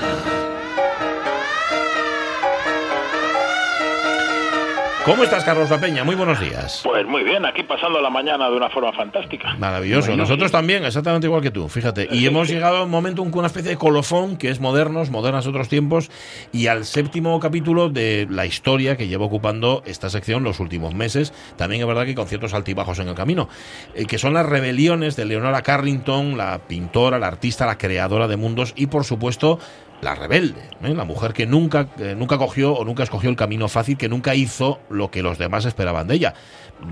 ¿Cómo estás, Carlos La Peña? Muy buenos días. Pues muy bien, aquí pasando la mañana de una forma fantástica. Maravilloso. Bueno, Nosotros también, exactamente igual que tú, fíjate. Y hemos llegado a un momento, un- una especie de colofón que es modernos, modernas otros tiempos, y al séptimo capítulo de la historia que lleva ocupando esta sección los últimos meses. También es verdad que con ciertos altibajos en el camino, eh, que son las rebeliones de Leonora Carrington, la pintora, la artista, la creadora de mundos y, por supuesto, la rebelde, ¿eh? la mujer que nunca, eh, nunca cogió o nunca escogió el camino fácil, que nunca hizo lo que los demás esperaban de ella.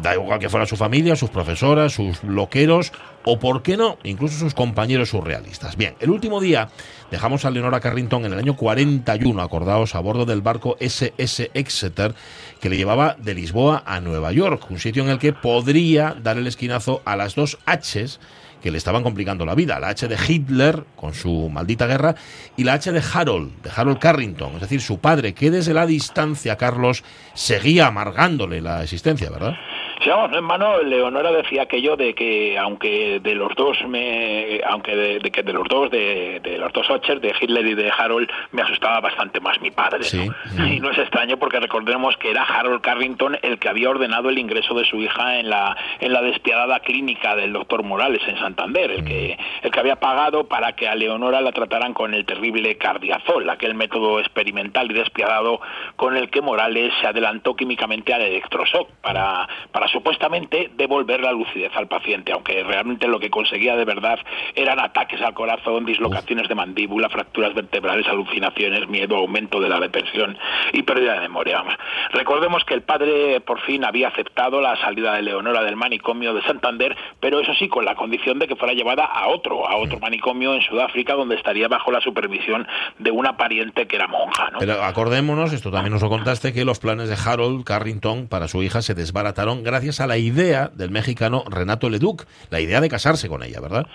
Da igual que fuera su familia, sus profesoras, sus loqueros o, por qué no, incluso sus compañeros surrealistas. Bien, el último día dejamos a Leonora Carrington en el año 41, acordaos, a bordo del barco SS Exeter, que le llevaba de Lisboa a Nueva York, un sitio en el que podría dar el esquinazo a las dos Hs que le estaban complicando la vida. La H de Hitler, con su maldita guerra, y la H de Harold, de Harold Carrington, es decir, su padre, que desde la distancia, Carlos, seguía amargándole la existencia, ¿verdad? Sí, vamos, hermano, Leonora decía aquello de que aunque de los dos me, aunque de, de que de los dos de, de los dos Ochers, de Hitler y de Harold, me asustaba bastante más mi padre. Sí. ¿no? Y no es extraño porque recordemos que era Harold Carrington el que había ordenado el ingreso de su hija en la en la despiadada clínica del doctor Morales en Santander, el que el que había pagado para que a Leonora la trataran con el terrible cardiazol, aquel método experimental y despiadado con el que Morales se adelantó químicamente al electroshock para para supuestamente devolver la lucidez al paciente, aunque realmente lo que conseguía de verdad eran ataques al corazón, dislocaciones de mandíbula, fracturas vertebrales, alucinaciones, miedo, aumento de la depresión y pérdida de memoria. Vamos. Recordemos que el padre por fin había aceptado la salida de Leonora del manicomio de Santander, pero eso sí, con la condición de que fuera llevada a otro, a otro manicomio en Sudáfrica, donde estaría bajo la supervisión de una pariente que era monja. ¿no? Pero acordémonos, esto también nos lo contaste, que los planes de Harold Carrington para su hija se desbarataron gracias a la idea del mexicano Renato Leduc, la idea de casarse con ella, ¿verdad?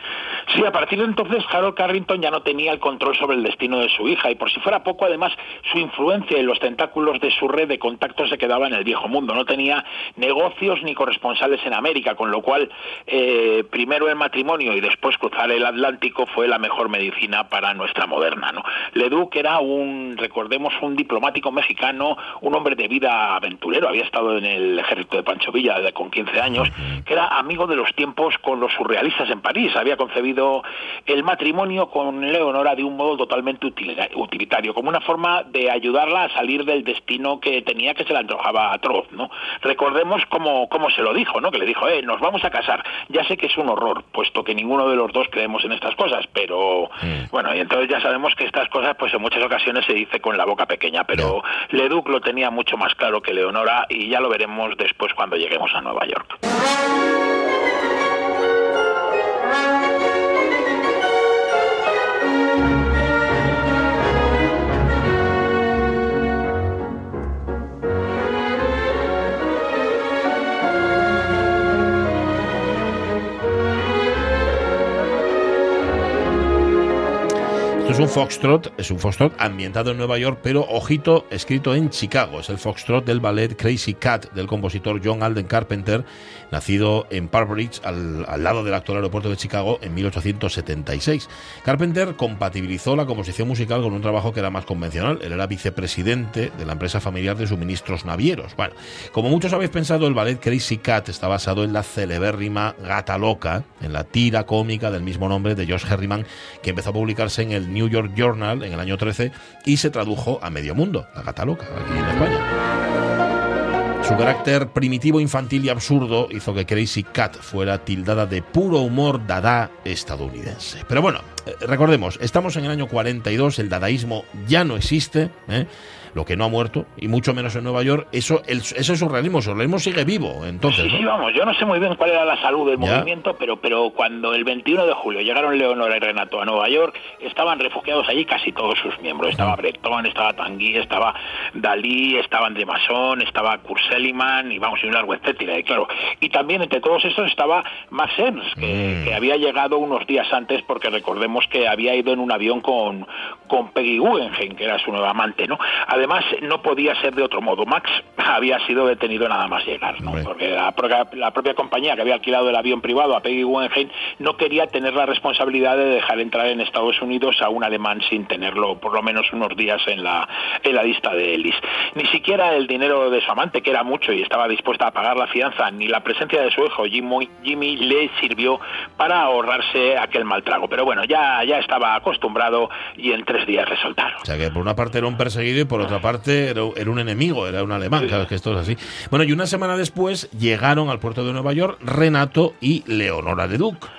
Sí, a partir de entonces Harold Carrington ya no tenía el control sobre el destino de su hija y por si fuera poco, además, su influencia y los tentáculos de su red de contactos se quedaba en el viejo mundo. No tenía negocios ni corresponsales en América, con lo cual eh, primero el matrimonio y después cruzar el Atlántico fue la mejor medicina para nuestra moderna. Leduc era un, recordemos, un diplomático mexicano, un hombre de vida aventurero, había estado en el ejército de Pancho Villa con 15 años, que era amigo de los tiempos con los surrealistas en París, había concebido el matrimonio con Leonora de un modo totalmente utilita- utilitario, como una forma de ayudarla a salir del destino que tenía que se le antojaba atroz, ¿no? Recordemos cómo, cómo se lo dijo, ¿no? Que le dijo, eh, nos vamos a casar. Ya sé que es un horror, puesto que ninguno de los dos creemos en estas cosas, pero bueno, y entonces ya sabemos que estas cosas, pues en muchas ocasiones se dice con la boca pequeña, pero Leduc lo tenía mucho más claro que Leonora y ya lo veremos después cuando lleguemos a Nueva York. Es un foxtrot, es un foxtrot ambientado en Nueva York, pero ojito, escrito en Chicago. Es el foxtrot del ballet Crazy Cat del compositor John Alden Carpenter, nacido en Park Ridge, al, al lado del actual aeropuerto de Chicago, en 1876. Carpenter compatibilizó la composición musical con un trabajo que era más convencional. Él era vicepresidente de la empresa familiar de suministros navieros. Bueno, como muchos habéis pensado, el ballet Crazy Cat está basado en la celebérrima Gata Loca, en la tira cómica del mismo nombre de Josh Herriman, que empezó a publicarse en el New York Journal en el año 13 y se tradujo a medio mundo, la Gata Loca, aquí en España. Su carácter primitivo, infantil y absurdo hizo que Crazy Cat fuera tildada de puro humor dada estadounidense. Pero bueno, eh, recordemos, estamos en el año 42, el dadaísmo ya no existe, ¿eh? Lo que no ha muerto, y mucho menos en Nueva York, eso, el, ese surrealismo, el surrealismo sigue vivo, entonces, Sí, ¿no? sí, vamos, yo no sé muy bien cuál era la salud del Ya. movimiento, pero, pero cuando el 21 de julio llegaron Leonora y Renato a Nueva York, estaban refugiados allí casi todos sus miembros. Estaba Breton, estaba Tanguy, estaba Dalí, estaba André Masson, estaba Kurt Seligman, y vamos, y un largo etcétera, y claro. Y también entre todos estos estaba Max Ernst, que, Mm. que había llegado unos días antes, porque recordemos que había ido en un avión con, con Peggy Guggenheim, que era su nueva amante, ¿no? Además, no podía ser de otro modo. Max había sido detenido nada más llegar, ¿no? Porque la, propia- la propia compañía que había alquilado el avión privado a Peggy Guggenheim no quería tener la responsabilidad de dejar entrar en Estados Unidos a un alemán sin tenerlo por lo menos unos días en la, en la lista de Ellis. Ni siquiera el dinero de su amante, que era mucho y estaba dispuesta a pagar la fianza, ni la presencia de su hijo Jimmy, Jimmy le sirvió para ahorrarse aquel mal trago. Pero bueno, ya, ya estaba acostumbrado y en tres días le soltaron. O sea que por una parte era un perseguido y por otra parte era, era un enemigo, era un alemán, claro, que esto es así. Bueno, y una semana después llegaron al puerto de Nueva York Renato y Leonora de Duc.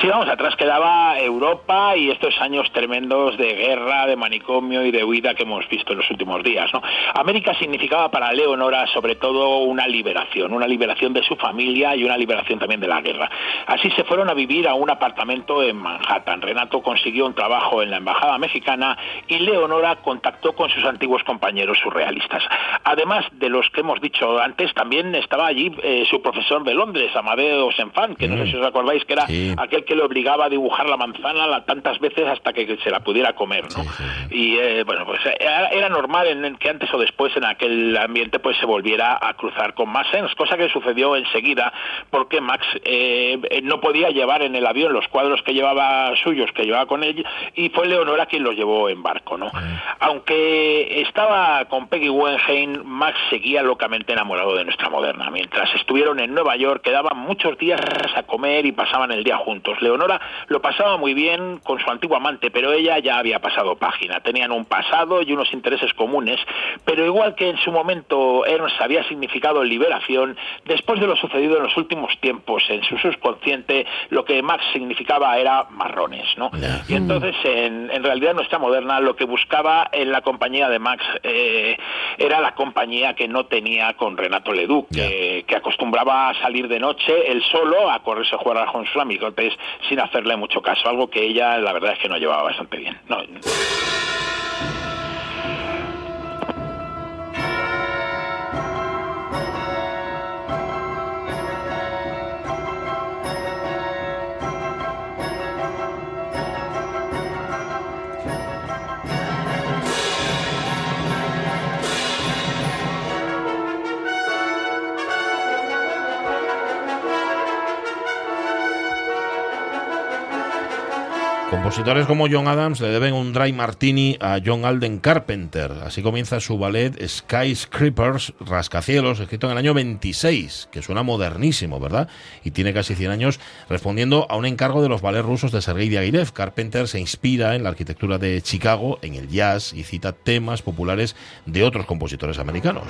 Sí, vamos, atrás quedaba Europa y estos años tremendos de guerra, de manicomio y de huida que hemos visto en los últimos días. ¿no? América significaba para Leonora sobre todo una liberación, una liberación de su familia y una liberación también de la guerra. Así se fueron a vivir a un apartamento en Manhattan. Renato consiguió un trabajo en la embajada mexicana y Leonora contactó con sus antiguos compañeros surrealistas. Además de los que hemos dicho antes, también estaba allí eh, su profesor de Londres, Amadeo Senfan, que no sé si os acordáis que era Sí. aquel que le obligaba a dibujar la manzana la- tantas veces hasta que se la pudiera comer, ¿no? Sí, sí, sí. Y eh, bueno, pues era, era normal en, en que antes o después en aquel ambiente pues se volviera a cruzar con Max Ernst, cosa que sucedió enseguida porque Max eh, eh, no podía llevar en el avión los cuadros que llevaba suyos, que llevaba con él, y fue Leonora quien los llevó en barco, ¿no? Aunque estaba con Peggy Guggenheim, Max seguía locamente enamorado de nuestra moderna. Mientras estuvieron en Nueva York, quedaban muchos días a comer y pasaban el día juntos. Leonora lo pasaba muy bien con su antiguo amante, pero ella ya había pasado página. Tenían un pasado y unos intereses comunes, pero igual que en su momento Ernst había significado liberación, después de lo sucedido en los últimos tiempos en su subconsciente, lo que Max significaba era marrones, ¿no? Y entonces, en, en realidad, nuestra moderna lo que buscaba en la compañía de Max eh, era la compañía que no tenía con Renato Leduc, que, que acostumbraba a salir de noche él solo a correrse a jugar con sus amigotes sin hacerle mucho caso, algo que ella, la verdad, es que no llevaba bastante bien. Compositores como John Adams le deben un dry martini a John Alden Carpenter. Así comienza su ballet Skyscrapers, Rascacielos, escrito en el año 26, que suena modernísimo, ¿verdad? Y tiene casi 100 años respondiendo a un encargo de los ballets rusos de Sergei Diaghilev. Carpenter se inspira en la arquitectura de Chicago, en el jazz y cita temas populares de otros compositores americanos.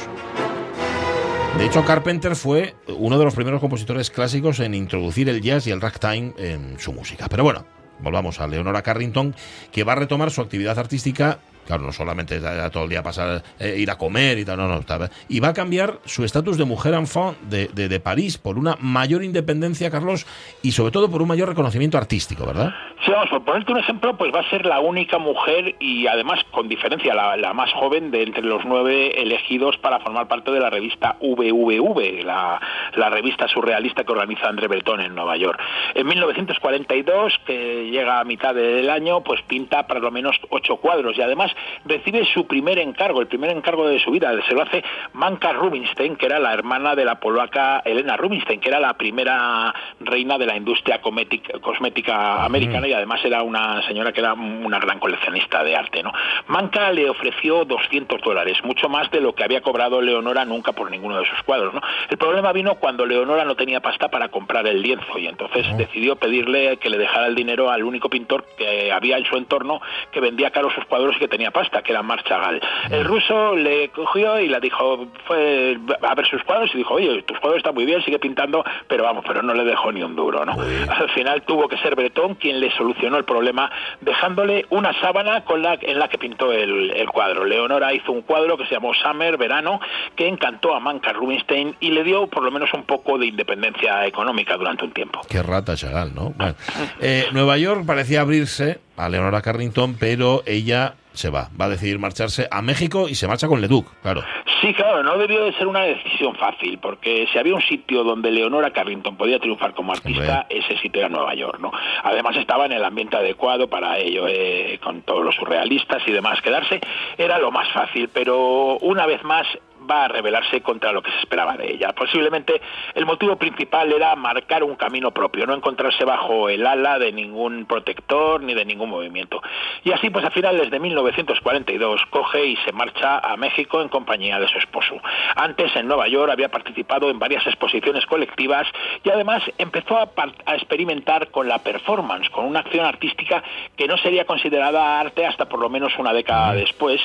De hecho, Carpenter fue uno de los primeros compositores clásicos en introducir el jazz y el ragtime en su música. Pero bueno, volvamos a Leonora Carrington, que va a retomar su actividad artística. Claro, no solamente todo el día pasar, eh, ir a comer y tal, no, no, está- y va a cambiar su estatus de mujer enfant de, de, de París por una mayor independencia, Carlos, y sobre todo por un mayor reconocimiento artístico, ¿verdad? Sí, vamos, por ponerte un ejemplo, pues va a ser la única mujer y además, con diferencia, la, la más joven de entre los nueve elegidos para formar parte de la revista VVV, la, la revista surrealista que organiza André Breton en Nueva York. En 1942, que llega a mitad del año, pues pinta por lo menos ocho cuadros y además recibe su primer encargo, el primer encargo de su vida. Se lo hace Manka Rubinstein, que era la hermana de la polaca Elena Rubinstein, que era la primera reina de la industria comética- cosmética americana y además era una señora que era una gran coleccionista de arte. ¿no? Manka le ofreció 200 dólares, mucho más de lo que había cobrado Leonora nunca por ninguno de sus cuadros. ¿no? El problema vino cuando cuando Leonora no tenía pasta para comprar el lienzo y entonces decidió pedirle que le dejara el dinero al único pintor que había en su entorno que vendía caro sus cuadros y que tenía pasta, que era Marc Chagall. El ruso le cogió y le dijo, fue a ver sus cuadros y dijo, oye, tus cuadros están muy bien, sigue pintando, pero vamos, pero no le dejó ni un duro, ¿no? Al final tuvo que ser Bretón quien le solucionó el problema dejándole una sábana con la, en la que pintó el, el cuadro. Leonora hizo un cuadro que se llamó Summer, verano, que encantó a Manca Rubinstein y le dio por lo menos un poco de independencia económica durante un tiempo. Qué rata Chagall, ¿no? Bueno, eh, Nueva York parecía abrirse a Leonora Carrington, pero ella se va. Va a decidir marcharse a México y se marcha con Leduc, claro. Sí, claro, no debió de ser una decisión fácil, porque si había un sitio donde Leonora Carrington podía triunfar como artista, ese sitio era Nueva York, ¿no? Además estaba en el ambiente adecuado para ello, eh, con todos los surrealistas y demás. Quedarse era lo más fácil, pero una vez más va a rebelarse contra lo que se esperaba de ella. Posiblemente el motivo principal era marcar un camino propio, no encontrarse bajo el ala de ningún protector ni de ningún movimiento. Y así, pues a finales de 1942 coge y se marcha a México en compañía de su esposo. Antes, en Nueva York, había participado en varias exposiciones colectivas y además empezó a, a experimentar con la performance, con una acción artística que no sería considerada arte hasta por lo menos una década después,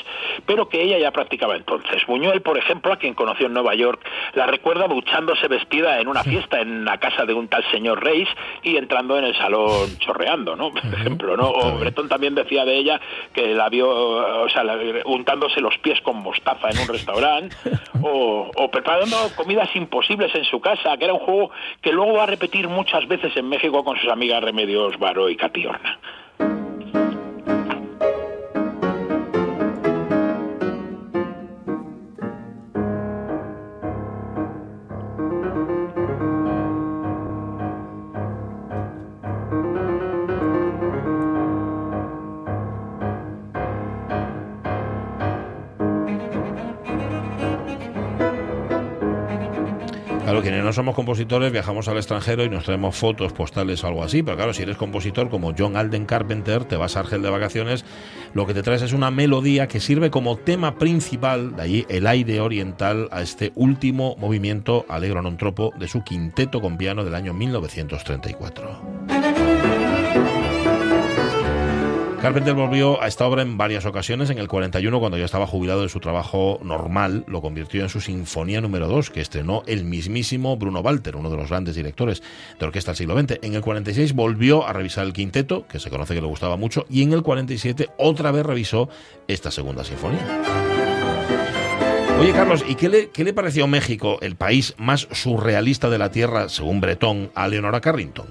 pero que ella ya practicaba entonces. Buñuel, por ejemplo, a quien conoció en Nueva York, la recuerda duchándose vestida en una fiesta en la casa de un tal señor Reis y entrando en el salón chorreando, ¿no? Por ejemplo, ¿no? O Breton también decía de ella que la vio, o sea, untándose los pies con mostaza en un restaurante o, o preparando comidas imposibles en su casa, que era un juego que luego va a repetir muchas veces en México con sus amigas Remedios Varo y Catiorna. Somos compositores viajamos al extranjero y nos traemos fotos, postales o algo así, pero claro, si eres compositor como John Alden Carpenter, te vas a Argel de vacaciones, lo que te traes es una melodía que sirve como tema principal, de ahí el aire oriental a este último movimiento alegro non tropo de su quinteto con piano del año 1934. Carpenter volvió a esta obra en varias ocasiones. En el 41, cuando ya estaba jubilado de su trabajo normal, lo convirtió en su Sinfonía número 2, que estrenó el mismísimo Bruno Walter, uno de los grandes directores de orquesta del siglo XX. En el 46 volvió a revisar el quinteto, que se conoce que le gustaba mucho, y en el 47 otra vez revisó esta segunda sinfonía. Oye, Carlos, ¿y qué le, qué le pareció México, el país más surrealista de la Tierra, según Bretón, a Leonora Carrington?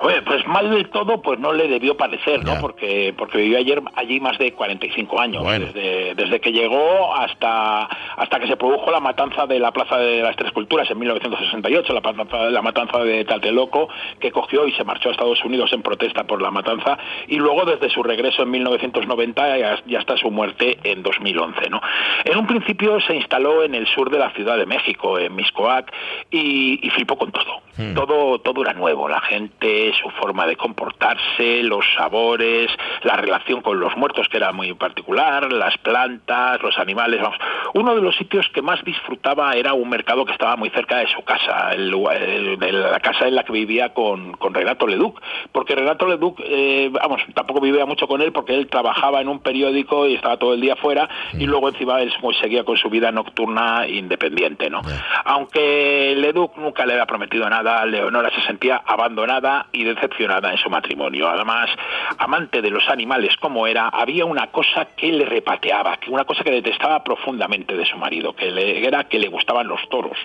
Oye, pues mal del todo, pues no le debió parecer, ¿no? Ya. Porque, porque vivió ayer allí más de 45 años, Bueno. desde, desde que llegó hasta, hasta que se produjo la matanza de la Plaza de las Tres Culturas en 1968, la matanza, la matanza de Tlatelolco, que cogió y se marchó a Estados Unidos en protesta por la matanza, y luego desde su regreso en 1990 y hasta- y hasta su muerte en 2011, ¿no? En un principio se instaló en el sur de la Ciudad de México, en Miscoac, y, y flipó con todo. Hmm. Todo, todo era nuevo, la gente, su forma de comportarse, los sabores, la relación con los muertos que era muy particular, las plantas, los animales, vamos. Uno de los sitios que más disfrutaba era un mercado que estaba muy cerca de su casa, el lugar- el- la casa en la que vivía con, con Renato Leduc, porque Renato Leduc, eh, vamos, tampoco vivía mucho con él porque él trabajaba en un periódico y estaba todo el día fuera y luego encima él seguía con su vida nocturna independiente, ¿no? Aunque Leduc nunca le había prometido nada, Leonora se sentía abandonada y decepcionada en su matrimonio. Además, amante de los animales como era, había una cosa que le repateaba, que una cosa que detestaba profundamente de su marido, que le, era que le gustaban los toros.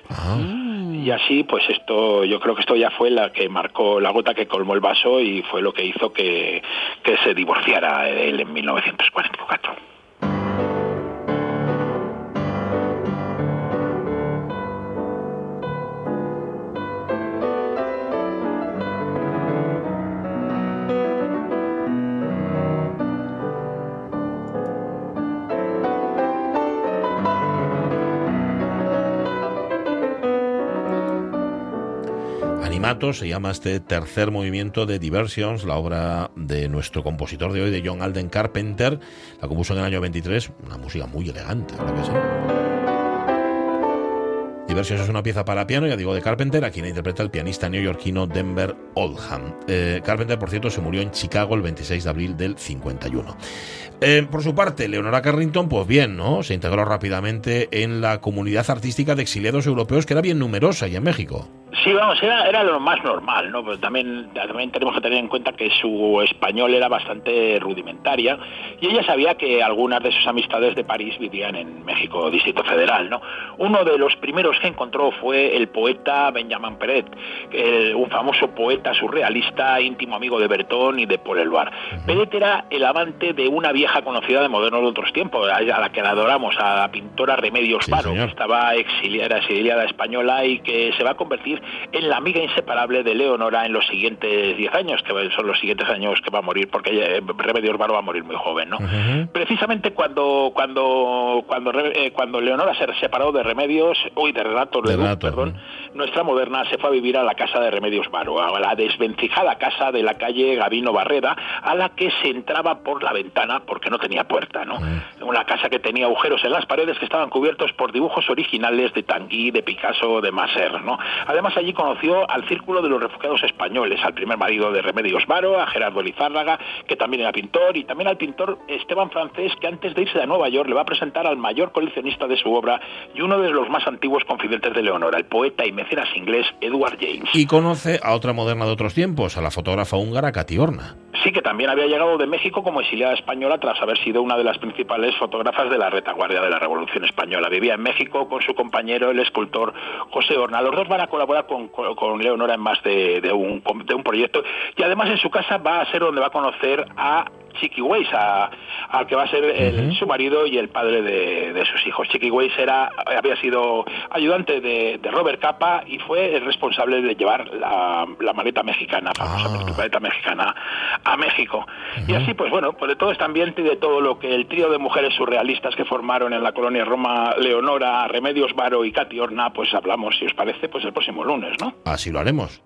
Y así, pues esto, yo creo que esto ya fue la que marcó la gota que colmó el vaso y fue lo que hizo que, que se divorciara de él en 1944. Se llama este tercer movimiento de Diversions, la obra de nuestro compositor de hoy, de John Alden Carpenter. La compuso en el año 23, una música muy elegante, ¿verdad que sí? Diversions es una pieza para piano, ya digo, de Carpenter, a quien interpreta el pianista neoyorquino Denver Oldham. Eh, Carpenter, por cierto, se murió en Chicago el 26 de abril del 51. Eh, por su parte, Leonora Carrington, pues bien, ¿no? Se integró rápidamente en la comunidad artística de exiliados europeos, que era bien numerosa y en México. Sí, vamos, era, era lo más normal, ¿no? Pero también, también tenemos que tener en cuenta que su español era bastante rudimentaria y ella sabía que algunas de sus amistades de París vivían en México, Distrito Federal, ¿no? Uno de los primeros que encontró fue el poeta Benjamin Peret, el- un famoso poeta surrealista, íntimo amigo de Bertón y de Paul Eluard. Peret era el amante de una vieja conocida de modernos de otros tiempos, a la que la adoramos, a la pintora Remedios Varo, que estaba exiliada, exiliada española y que se va a convertir en la amiga inseparable de Leonora en los siguientes 10 años, que son los siguientes años que va a morir, porque ella, eh, Remedios Varo va a morir muy joven, ¿no? Precisamente cuando cuando cuando eh, cuando Leonora se separó de Remedios, uy, de Renato, perdón, nuestra moderna se fue a vivir a la casa de Remedios Varo, a la desvencijada casa de la calle Gavino Barreda, a la que se entraba por la ventana porque no tenía puerta, ¿no? Una casa que tenía agujeros en las paredes que estaban cubiertos por dibujos originales de Tanguy, de Picasso, de Masser, ¿no? Además allí conoció al círculo de los refugiados españoles, al primer marido de Remedios Varo, a Gerardo Elizárraga, que también era pintor, y también al pintor Esteban Francés, que antes de irse a Nueva York le va a presentar al mayor coleccionista de su obra y uno de los más antiguos confidentes de Leonora, el poeta y mecenas inglés Edward James. Y conoce a otra moderna de otros tiempos, a la fotógrafa húngara Katy Horna. Sí, que también había llegado de México como exiliada española tras haber sido una de las principales fotógrafas de la retaguardia de la Revolución Española. Vivía en México con su compañero, el escultor José Horna. Los dos van a colaborar con, con- con Leonora en más de, de un, de un proyecto y además en su casa va a ser donde va a conocer a Chiqui Weiss, a- al que va a ser el- su marido y el padre de, de sus hijos. Chiqui Weiss era, había sido ayudante de, de Robert Capa y fue el responsable de llevar la, la maleta mexicana, famosa Ah. maleta mexicana, a México. Y así, pues bueno, pues de todo este ambiente y de todo lo que el trío de mujeres surrealistas que formaron en la colonia Roma, Leonora, Remedios Varo y Cati Horna, pues hablamos, si os parece, pues el próximo lunes, ¿no? Así lo haremos.